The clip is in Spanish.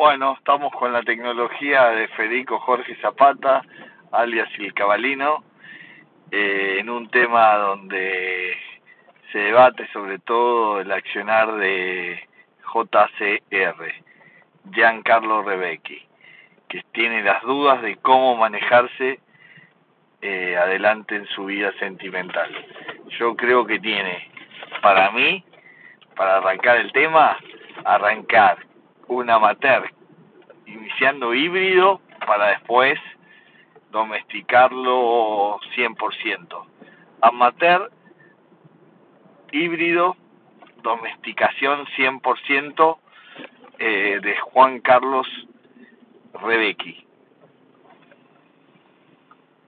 Bueno, estamos con la tecnología de Federico Jorge Zapata, alias El Cabalino, eh, en un tema donde se debate sobre todo el accionar de JCR, Giancarlo Rebecchi, que tiene las dudas de cómo manejarse eh, adelante en su vida sentimental. Yo creo que tiene, para mí, para arrancar el tema, arrancar un amateur iniciando híbrido para después domesticarlo 100%. Amateur, híbrido, domesticación 100% eh, de Juan Carlos Rebecki.